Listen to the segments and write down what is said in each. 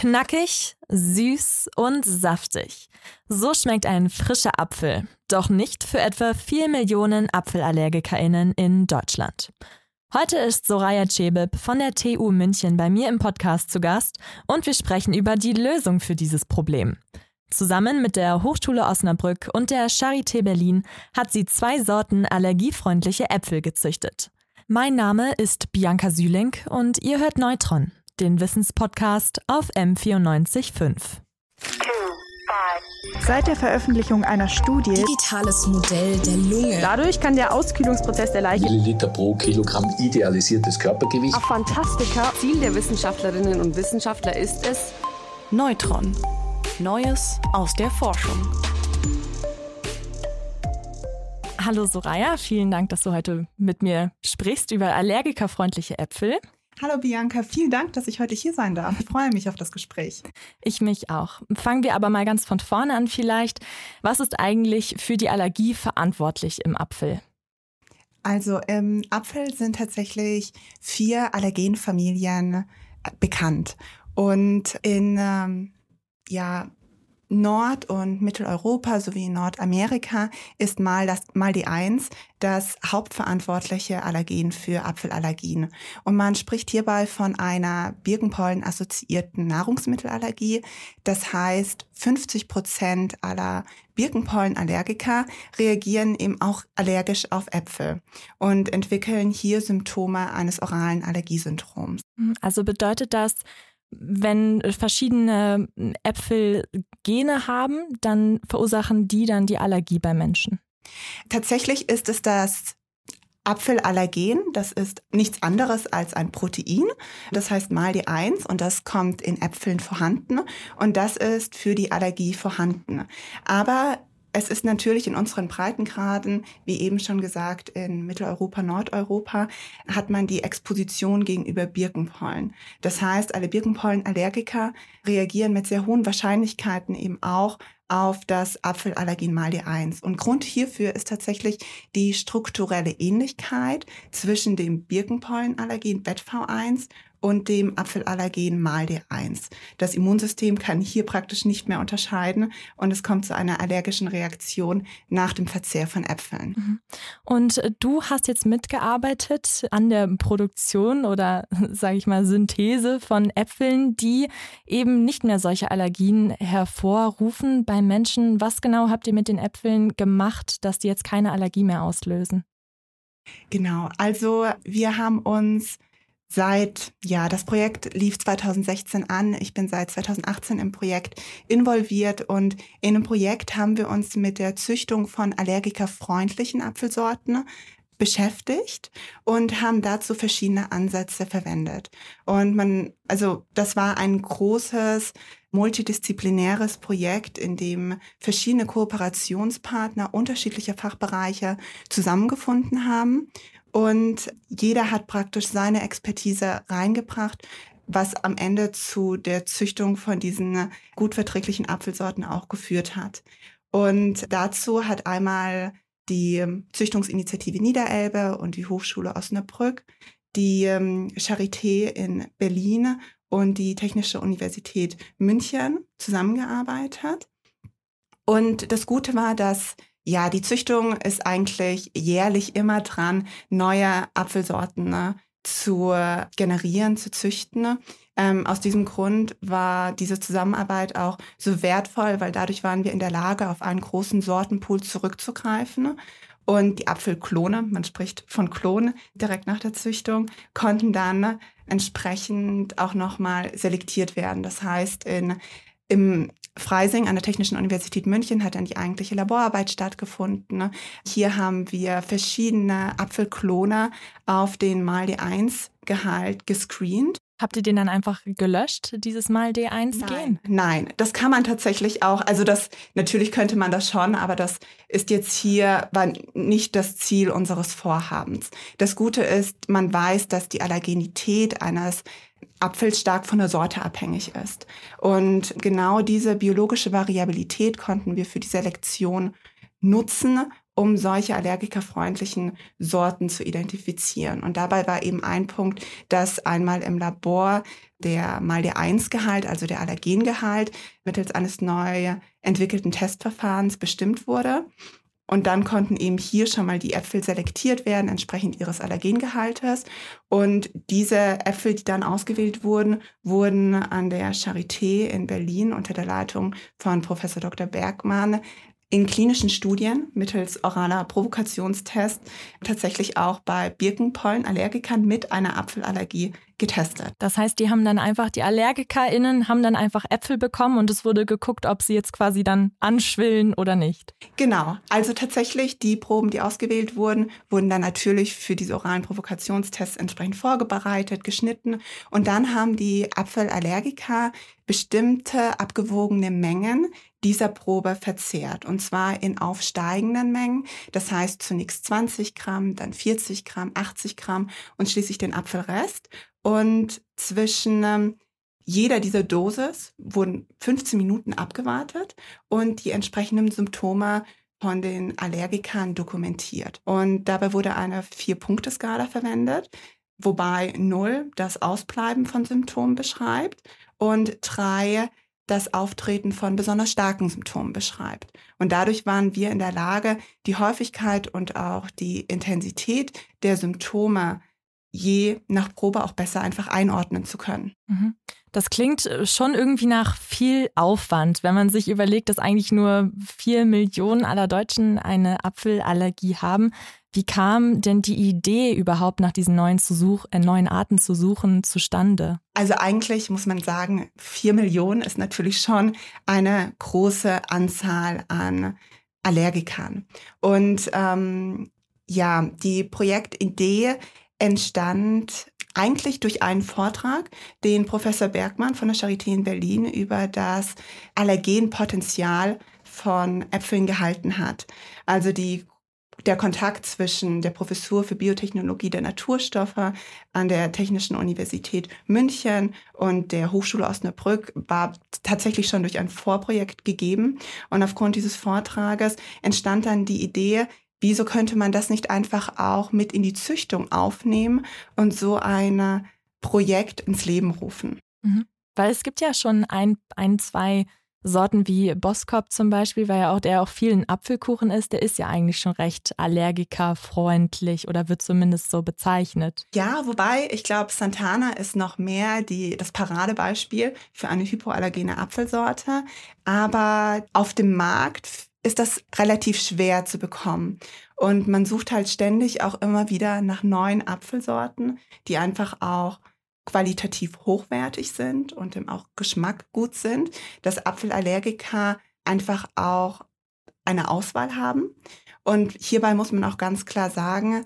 Knackig, süß und saftig. So schmeckt ein frischer Apfel. Doch nicht für etwa 4 Millionen ApfelallergikerInnen in Deutschland. Heute ist Soraya Cebib von der TU München bei mir im Podcast zu Gast und wir sprechen über die Lösung für dieses Problem. Zusammen mit der Hochschule Osnabrück und der Charité Berlin hat sie zwei Sorten allergiefreundliche Äpfel gezüchtet. Mein Name ist Bianca Süling und ihr hört Neutron, den Wissenspodcast auf M945. Seit der Veröffentlichung einer Studie Digitales Modell der Lunge. Dadurch kann der Auskühlungsprozess der Leiche Milliliter pro Kilogramm idealisiertes Körpergewicht. Ach, Fantastika. Ziel der Wissenschaftlerinnen und Wissenschaftler ist es, Neutron. Neues aus der Forschung. Hallo Soraya, vielen Dank, dass du heute mit mir sprichst über allergikerfreundliche Äpfel. Hallo Bianca, vielen Dank, dass ich heute hier sein darf. Ich freue mich auf das Gespräch. Ich mich auch. Fangen wir aber mal ganz von vorne an vielleicht. Was ist eigentlich für die Allergie verantwortlich im Apfel? Also im Apfel sind tatsächlich vier Allergenfamilien bekannt. Und in ähm, ja, Nord- und Mitteleuropa sowie Nordamerika ist mal, das, mal die Eins das hauptverantwortliche Allergen für Apfelallergien. Und man spricht hierbei von einer Birkenpollen-assoziierten Nahrungsmittelallergie. Das heißt, 50 Prozent aller Birkenpollenallergiker reagieren eben auch allergisch auf Äpfel und entwickeln hier Symptome eines oralen Allergiesyndroms. Also bedeutet das, wenn verschiedene Äpfel Gene haben, dann verursachen die dann die Allergie bei Menschen. Tatsächlich ist es das Apfelallergen, das ist nichts anderes als ein Protein. Das heißt mal die 1 und das kommt in Äpfeln vorhanden und das ist für die Allergie vorhanden. Aber es ist natürlich in unseren Breitengraden, wie eben schon gesagt, in Mitteleuropa, Nordeuropa, hat man die Exposition gegenüber Birkenpollen. Das heißt, alle Birkenpollenallergiker reagieren mit sehr hohen Wahrscheinlichkeiten eben auch auf das Apfelallergen mal die 1. Und Grund hierfür ist tatsächlich die strukturelle Ähnlichkeit zwischen dem Birkenpollenallergen BETV1 und dem Apfelallergen mal D1. Das Immunsystem kann hier praktisch nicht mehr unterscheiden und es kommt zu einer allergischen Reaktion nach dem Verzehr von Äpfeln. Mhm. Und äh, du hast jetzt mitgearbeitet an der Produktion oder sage ich mal Synthese von Äpfeln, die eben nicht mehr solche Allergien hervorrufen bei Menschen. Was genau habt ihr mit den Äpfeln gemacht, dass die jetzt keine Allergie mehr auslösen? Genau, also wir haben uns seit, ja, das Projekt lief 2016 an. Ich bin seit 2018 im Projekt involviert und in dem Projekt haben wir uns mit der Züchtung von allergikerfreundlichen Apfelsorten beschäftigt und haben dazu verschiedene Ansätze verwendet. Und man, also das war ein großes multidisziplinäres Projekt, in dem verschiedene Kooperationspartner unterschiedlicher Fachbereiche zusammengefunden haben und jeder hat praktisch seine Expertise reingebracht, was am Ende zu der Züchtung von diesen gut verträglichen Apfelsorten auch geführt hat. Und dazu hat einmal die Züchtungsinitiative Niederelbe und die Hochschule Osnabrück, die ähm, Charité in Berlin und die Technische Universität München zusammengearbeitet. Und das Gute war, dass ja, die Züchtung ist eigentlich jährlich immer dran, neue Apfelsorten ne, zu generieren, zu züchten. Ähm, aus diesem Grund war diese Zusammenarbeit auch so wertvoll, weil dadurch waren wir in der Lage, auf einen großen Sortenpool zurückzugreifen. Und die Apfelklone, man spricht von Klonen direkt nach der Züchtung, konnten dann entsprechend auch nochmal selektiert werden. Das heißt, in, im Freising an der Technischen Universität München hat dann die eigentliche Laborarbeit stattgefunden. Hier haben wir verschiedene Apfelklone auf den Mal D1-Gehalt gescreent. Habt ihr den dann einfach gelöscht, dieses Mal D1-Gen? Nein, nein, das kann man tatsächlich auch. Also das, natürlich könnte man das schon, aber das ist jetzt hier, war nicht das Ziel unseres Vorhabens. Das Gute ist, man weiß, dass die Allergenität eines Apfel stark von der Sorte abhängig ist. Und genau diese biologische Variabilität konnten wir für die Selektion nutzen um solche allergikerfreundlichen Sorten zu identifizieren. Und dabei war eben ein Punkt, dass einmal im Labor der mal der 1-Gehalt, also der Allergengehalt, mittels eines neu entwickelten Testverfahrens bestimmt wurde. Und dann konnten eben hier schon mal die Äpfel selektiert werden, entsprechend ihres Allergengehaltes. Und diese Äpfel, die dann ausgewählt wurden, wurden an der Charité in Berlin unter der Leitung von Professor Dr. Bergmann in klinischen Studien mittels oraler Provokationstest tatsächlich auch bei Birkenpollenallergikern mit einer Apfelallergie getestet. Das heißt, die haben dann einfach, die AllergikerInnen haben dann einfach Äpfel bekommen und es wurde geguckt, ob sie jetzt quasi dann anschwillen oder nicht. Genau. Also tatsächlich, die Proben, die ausgewählt wurden, wurden dann natürlich für diese oralen Provokationstests entsprechend vorbereitet, geschnitten und dann haben die Apfelallergiker bestimmte abgewogene Mengen dieser Probe verzehrt. Und zwar in aufsteigenden Mengen. Das heißt zunächst 20 Gramm, dann 40 Gramm, 80 Gramm und schließlich den Apfelrest. Und zwischen ähm, jeder dieser Dosis wurden 15 Minuten abgewartet und die entsprechenden Symptome von den Allergikern dokumentiert. Und dabei wurde eine Vier-Punkte-Skala verwendet, wobei 0 das Ausbleiben von Symptomen beschreibt und 3 das Auftreten von besonders starken Symptomen beschreibt. Und dadurch waren wir in der Lage, die Häufigkeit und auch die Intensität der Symptome je nach Probe auch besser einfach einordnen zu können. Mhm. Das klingt äh, schon irgendwie nach viel Aufwand, wenn man sich überlegt, dass eigentlich nur vier Millionen aller Deutschen eine Apfelallergie haben. Wie kam denn die Idee überhaupt nach diesen neuen, zu such äh, neuen Arten zu suchen zustande? Also eigentlich muss man sagen, vier Millionen ist natürlich schon eine große Anzahl an Allergikern. Und ähm, ja, die Projektidee entstand eigentlich durch einen Vortrag, den Professor Bergmann von der Charité in Berlin über das Allergenpotenzial von Äpfeln gehalten hat. Also die der Kontakt zwischen der Professur für Biotechnologie der Naturstoffe an der Technischen Universität München und der Hochschule Osnabrück war tatsächlich schon durch ein Vorprojekt gegeben. Und aufgrund dieses Vortrages entstand dann die Idee, wieso könnte man das nicht einfach auch mit in die Züchtung aufnehmen und so ein Projekt ins Leben rufen? Mhm. Weil es gibt ja schon ein, ein, zwei Sorten wie Boskop zum Beispiel, weil ja auch der auch vielen Apfelkuchen ist, der ist ja eigentlich schon recht allergikerfreundlich oder wird zumindest so bezeichnet. Ja, wobei ich glaube, Santana ist noch mehr die, das Paradebeispiel für eine hypoallergene Apfelsorte. Aber auf dem Markt ist das relativ schwer zu bekommen. Und man sucht halt ständig auch immer wieder nach neuen Apfelsorten, die einfach auch qualitativ hochwertig sind und im auch Geschmack gut sind, dass Apfelallergiker einfach auch eine Auswahl haben. Und hierbei muss man auch ganz klar sagen,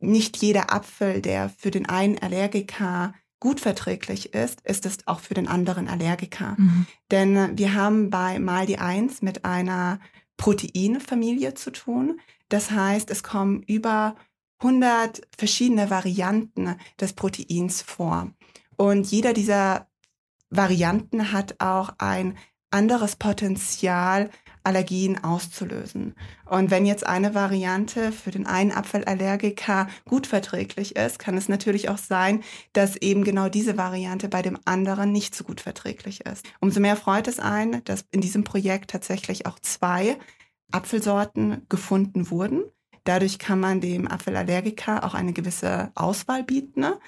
nicht jeder Apfel, der für den einen Allergiker gut verträglich ist, ist es auch für den anderen Allergiker. Mhm. Denn wir haben bei Maldi 1 mit einer Proteinfamilie zu tun. Das heißt, es kommen über 100 verschiedene Varianten des Proteins vor. Und jeder dieser Varianten hat auch ein anderes Potenzial, Allergien auszulösen. Und wenn jetzt eine Variante für den einen Apfelallergiker gut verträglich ist, kann es natürlich auch sein, dass eben genau diese Variante bei dem anderen nicht so gut verträglich ist. Umso mehr freut es einen, dass in diesem Projekt tatsächlich auch zwei Apfelsorten gefunden wurden. Dadurch kann man dem Apfelallergiker auch eine gewisse Auswahl bieten. Ne?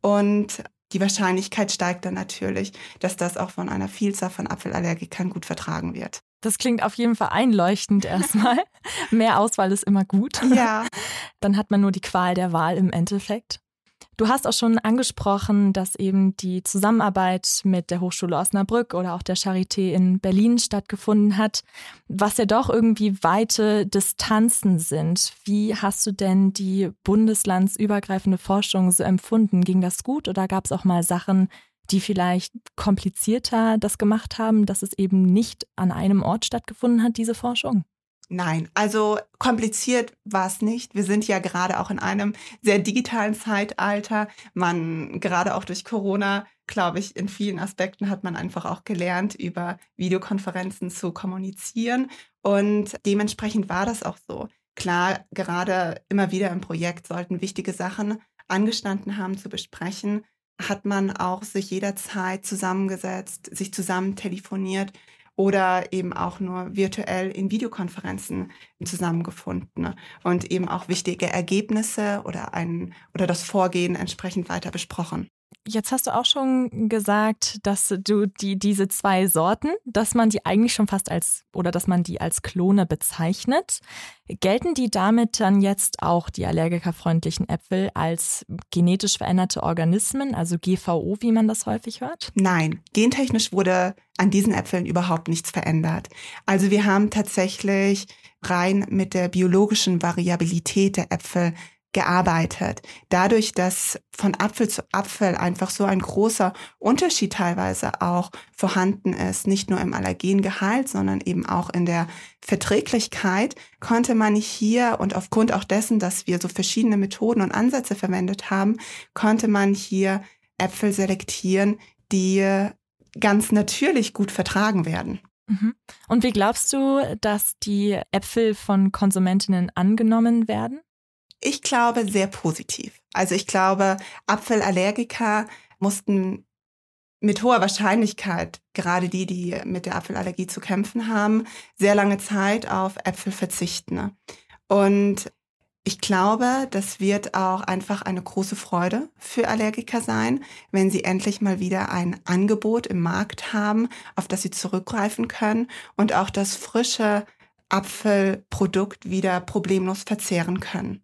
Und die Wahrscheinlichkeit steigt dann natürlich, dass das auch von einer Vielzahl von Apfelallergikern gut vertragen wird. Das klingt auf jeden Fall einleuchtend erstmal. Mehr Auswahl ist immer gut. Ja. Dann hat man nur die Qual der Wahl im Endeffekt. Du hast auch schon angesprochen, dass eben die Zusammenarbeit mit der Hochschule Osnabrück oder auch der Charité in Berlin stattgefunden hat, was ja doch irgendwie weite Distanzen sind. Wie hast du denn die bundeslandsübergreifende Forschung so empfunden? Ging das gut oder gab es auch mal Sachen, die vielleicht komplizierter das gemacht haben, dass es eben nicht an einem Ort stattgefunden hat, diese Forschung? Nein, also kompliziert war es nicht. Wir sind ja gerade auch in einem sehr digitalen Zeitalter. Man, gerade auch durch Corona, glaube ich, in vielen Aspekten hat man einfach auch gelernt, über Videokonferenzen zu kommunizieren. Und dementsprechend war das auch so. klar, gerade immer wieder im Projekt sollten wichtige Sachen angestanden haben zu besprechen, hat man auch sich jederzeit zusammengesetzt, sich zusammen telefoniert oder eben auch nur virtuell in Videokonferenzen zusammengefunden und eben auch wichtige Ergebnisse oder ein oder das Vorgehen entsprechend weiter besprochen. Jetzt hast du auch schon gesagt, dass du die, diese zwei Sorten, dass man die eigentlich schon fast als oder dass man die als Klone bezeichnet. Gelten die damit dann jetzt auch die allergikerfreundlichen Äpfel als genetisch veränderte Organismen, also GVO, wie man das häufig hört? Nein, gentechnisch wurde an diesen Äpfeln überhaupt nichts verändert. Also wir haben tatsächlich rein mit der biologischen Variabilität der Äpfel gearbeitet. Dadurch, dass von Apfel zu Apfel einfach so ein großer Unterschied teilweise auch vorhanden ist, nicht nur im Allergengehalt, sondern eben auch in der Verträglichkeit, konnte man hier und aufgrund auch dessen, dass wir so verschiedene Methoden und Ansätze verwendet haben, konnte man hier Äpfel selektieren, die ganz natürlich gut vertragen werden. Mhm. Und wie glaubst du, dass die Äpfel von Konsumentinnen angenommen werden? Ich glaube sehr positiv. Also ich glaube, Apfelallergiker mussten mit hoher Wahrscheinlichkeit, gerade die, die mit der Apfelallergie zu kämpfen haben, sehr lange Zeit auf Äpfel verzichten. Und ich glaube, das wird auch einfach eine große Freude für Allergiker sein, wenn sie endlich mal wieder ein Angebot im Markt haben, auf das sie zurückgreifen können und auch das frische Apfelprodukt wieder problemlos verzehren können.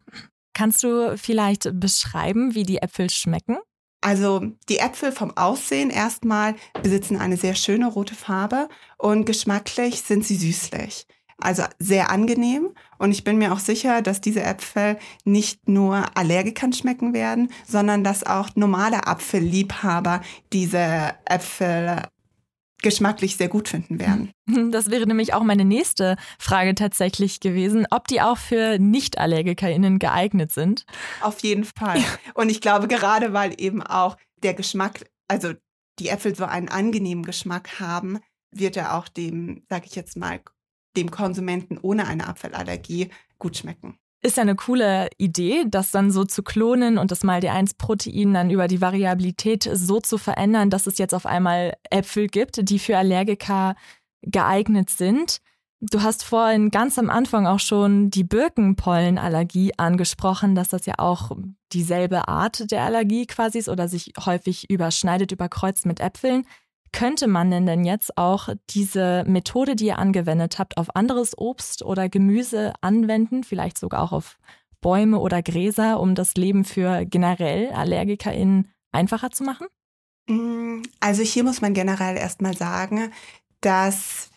Kannst du vielleicht beschreiben, wie die Äpfel schmecken? Also die Äpfel vom Aussehen erstmal besitzen eine sehr schöne rote Farbe und geschmacklich sind sie süßlich. Also sehr angenehm und ich bin mir auch sicher, dass diese Äpfel nicht nur Allergikern schmecken werden, sondern dass auch normale Apfelliebhaber diese Äpfel geschmacklich sehr gut finden werden. Das wäre nämlich auch meine nächste Frage tatsächlich gewesen, ob die auch für Nicht-AllergikerInnen geeignet sind. Auf jeden Fall. Und ich glaube, gerade weil eben auch der Geschmack, also die Äpfel so einen angenehmen Geschmack haben, wird er auch dem, sag ich jetzt mal, dem Konsumenten ohne eine Apfelallergie gut schmecken. Ist ja eine coole Idee, das dann so zu klonen und das MALD1-Protein dann über die Variabilität so zu verändern, dass es jetzt auf einmal Äpfel gibt, die für Allergiker geeignet sind. Du hast vorhin ganz am Anfang auch schon die Birkenpollenallergie angesprochen, dass das ja auch dieselbe Art der Allergie quasi ist oder sich häufig überschneidet, überkreuzt mit Äpfeln. Könnte man denn jetzt auch diese Methode, die ihr angewendet habt, auf anderes Obst oder Gemüse anwenden, vielleicht sogar auch auf Bäume oder Gräser, um das Leben für generell AllergikerInnen einfacher zu machen? Mm, also hier muss man generell erstmal sagen, dass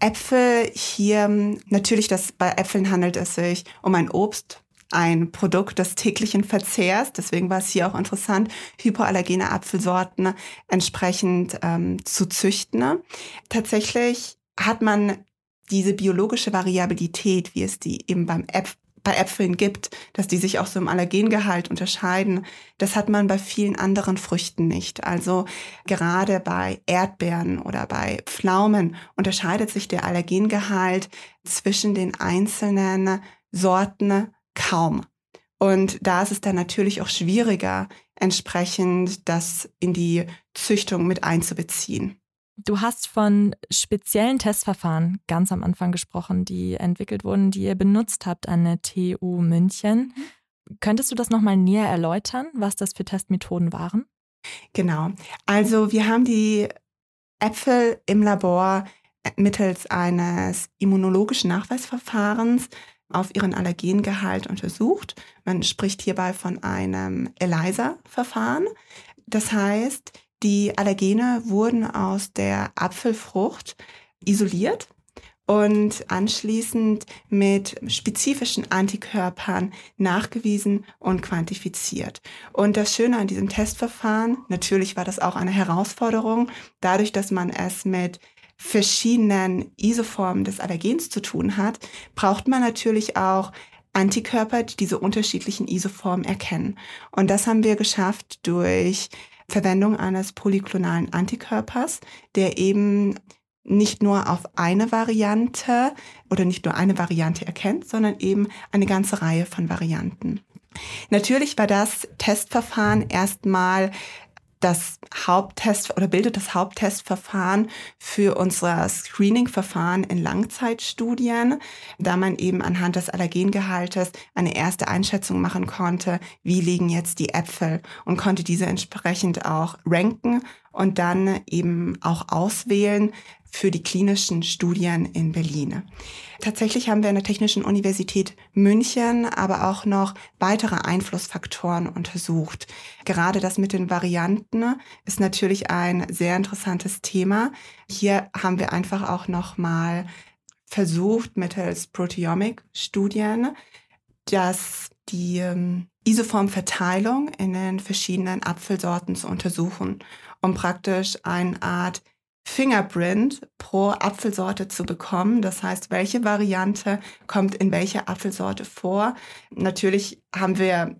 Äpfel hier, natürlich, dass bei Äpfeln handelt es sich um ein Obst, ein Produkt des täglichen Verzehrs. Deswegen war es hier auch interessant, hypoallergene Apfelsorten entsprechend ähm, zu züchten. Tatsächlich hat man diese biologische Variabilität, wie es die eben beim Äpfel bei Äpfeln gibt, dass die sich auch so im Allergengehalt unterscheiden, das hat man bei vielen anderen Früchten nicht. Also gerade bei Erdbeeren oder bei Pflaumen unterscheidet sich der Allergengehalt zwischen den einzelnen Sorten kaum. Und da ist es dann natürlich auch schwieriger, entsprechend das in die Züchtung mit einzubeziehen. Du hast von speziellen Testverfahren ganz am Anfang gesprochen, die entwickelt wurden, die ihr benutzt habt an der TU München. Mhm. Könntest du das nochmal näher erläutern, was das für Testmethoden waren? Genau. Also wir haben die Äpfel im Labor mittels eines immunologischen Nachweisverfahrens auf ihren Allergengehalt untersucht. Man spricht hierbei von einem ELISA-Verfahren. Das heißt, die Allergene wurden aus der Apfelfrucht isoliert und anschließend mit spezifischen Antikörpern nachgewiesen und quantifiziert. Und das Schöne an diesem Testverfahren, natürlich war das auch eine Herausforderung, dadurch, dass man es mit verschiedenen Isoformen des Allergens zu tun hat, braucht man natürlich auch Antikörper, die diese unterschiedlichen Isoformen erkennen. Und das haben wir geschafft durch Verwendung eines polyklonalen Antikörpers, der eben nicht nur auf eine Variante oder nicht nur eine Variante erkennt, sondern eben eine ganze Reihe von Varianten. Natürlich war das Testverfahren erstmal das Haupttest oder bildet das Haupttestverfahren für unser Screening-Verfahren in Langzeitstudien, da man eben anhand des Allergengehaltes eine erste Einschätzung machen konnte, wie liegen jetzt die Äpfel und konnte diese entsprechend auch ranken und dann eben auch auswählen, für die klinischen Studien in Berlin. Tatsächlich haben wir an der Technischen Universität München aber auch noch weitere Einflussfaktoren untersucht. Gerade das mit den Varianten ist natürlich ein sehr interessantes Thema. Hier haben wir einfach auch noch mal versucht mittels Proteomic-Studien, dass die ähm, Isoformverteilung in den verschiedenen Apfelsorten zu untersuchen, um praktisch eine Art Fingerprint pro Apfelsorte zu bekommen. Das heißt, welche Variante kommt in welcher Apfelsorte vor. Natürlich haben wir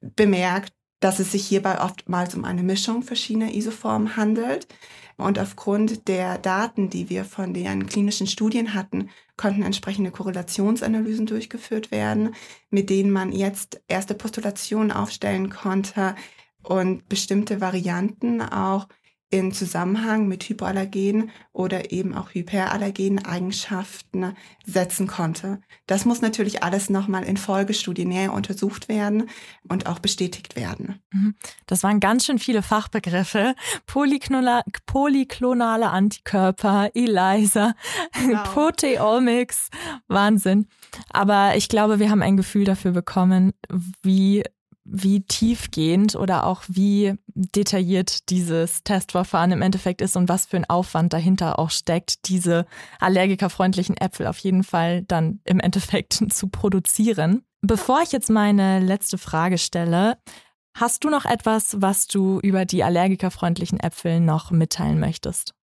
bemerkt, dass es sich hierbei oftmals um eine Mischung verschiedener Isoformen handelt. Und aufgrund der Daten, die wir von den klinischen Studien hatten, konnten entsprechende Korrelationsanalysen durchgeführt werden, mit denen man jetzt erste Postulationen aufstellen konnte und bestimmte Varianten auch in Zusammenhang mit Hypoallergen oder eben auch hyperallergenen Eigenschaften setzen konnte. Das muss natürlich alles nochmal in Folgestudien näher untersucht werden und auch bestätigt werden. Mhm. Das waren ganz schön viele Fachbegriffe. Polyklonale, polyklonale Antikörper, ELISA, genau. Proteomics, Wahnsinn. Aber ich glaube, wir haben ein Gefühl dafür bekommen, wie wie tiefgehend oder auch wie detailliert dieses Testverfahren im Endeffekt ist und was für ein Aufwand dahinter auch steckt, diese allergikerfreundlichen Äpfel auf jeden Fall dann im Endeffekt zu produzieren. Bevor ich jetzt meine letzte Frage stelle, hast du noch etwas, was du über die allergikerfreundlichen Äpfel noch mitteilen möchtest?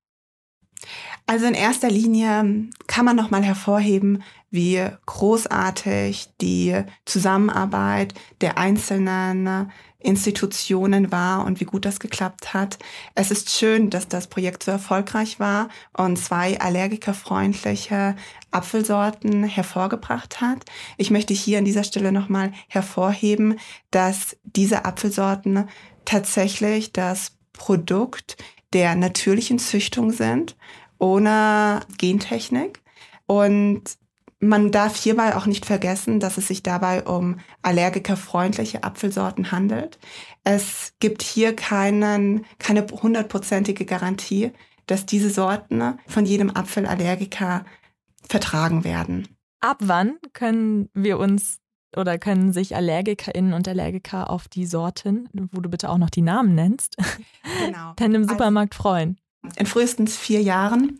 Also in erster Linie kann man noch mal hervorheben, wie großartig die Zusammenarbeit der einzelnen Institutionen war und wie gut das geklappt hat. Es ist schön, dass das Projekt so erfolgreich war und zwei allergikerfreundliche Apfelsorten hervorgebracht hat. Ich möchte hier an dieser Stelle nochmal hervorheben, dass diese Apfelsorten tatsächlich das Produkt der natürlichen Züchtung sind, ohne Gentechnik. Und man darf hierbei auch nicht vergessen, dass es sich dabei um allergikerfreundliche Apfelsorten handelt. Es gibt hier keinen, keine hundertprozentige Garantie, dass diese Sorten von jedem Apfelallergiker vertragen werden. Ab wann können wir uns oder können sich AllergikerInnen und Allergiker auf die Sorten, wo du bitte auch noch die Namen nennst, genau. dann im also Supermarkt also, freuen? In frühestens vier Jahren.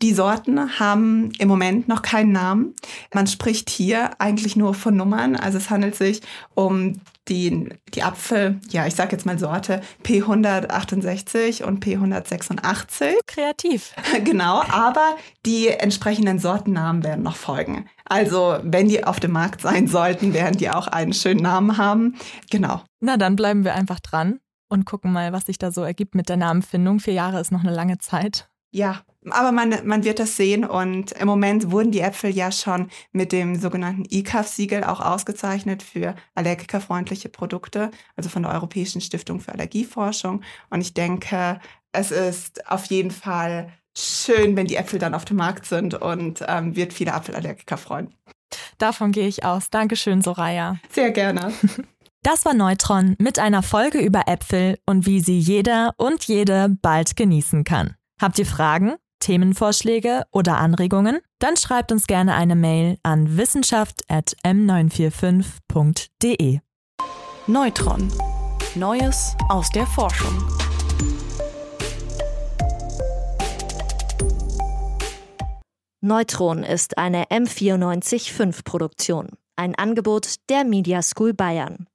Die Sorten haben im Moment noch keinen Namen. Man spricht hier eigentlich nur von Nummern. Also es handelt sich um die, die Apfel, ja, ich sage jetzt mal Sorte P168 und P186. Kreativ. Genau, aber die entsprechenden Sortennamen werden noch folgen. Also, wenn die auf dem Markt sein sollten, werden die auch einen schönen Namen haben. Genau. Na, dann bleiben wir einfach dran und gucken mal, was sich da so ergibt mit der Namenfindung. Vier Jahre ist noch eine lange Zeit. Ja, aber man, man wird das sehen und im Moment wurden die Äpfel ja schon mit dem sogenannten ICAF-Siegel auch ausgezeichnet für allergikerfreundliche Produkte, also von der Europäischen Stiftung für Allergieforschung. Und ich denke, es ist auf jeden Fall schön, wenn die Äpfel dann auf dem Markt sind und ähm, wird viele Apfelallergiker freuen. Davon gehe ich aus. Dankeschön, Soraya. Sehr gerne. Das war Neutron mit einer Folge über Äpfel und wie sie jeder und jede bald genießen kann. Habt ihr Fragen, Themenvorschläge oder Anregungen? Dann schreibt uns gerne eine Mail an wissenschaft.m945.de. Neutron. Neues aus der Forschung. Neutron ist eine M945 Produktion, ein Angebot der Media School Bayern.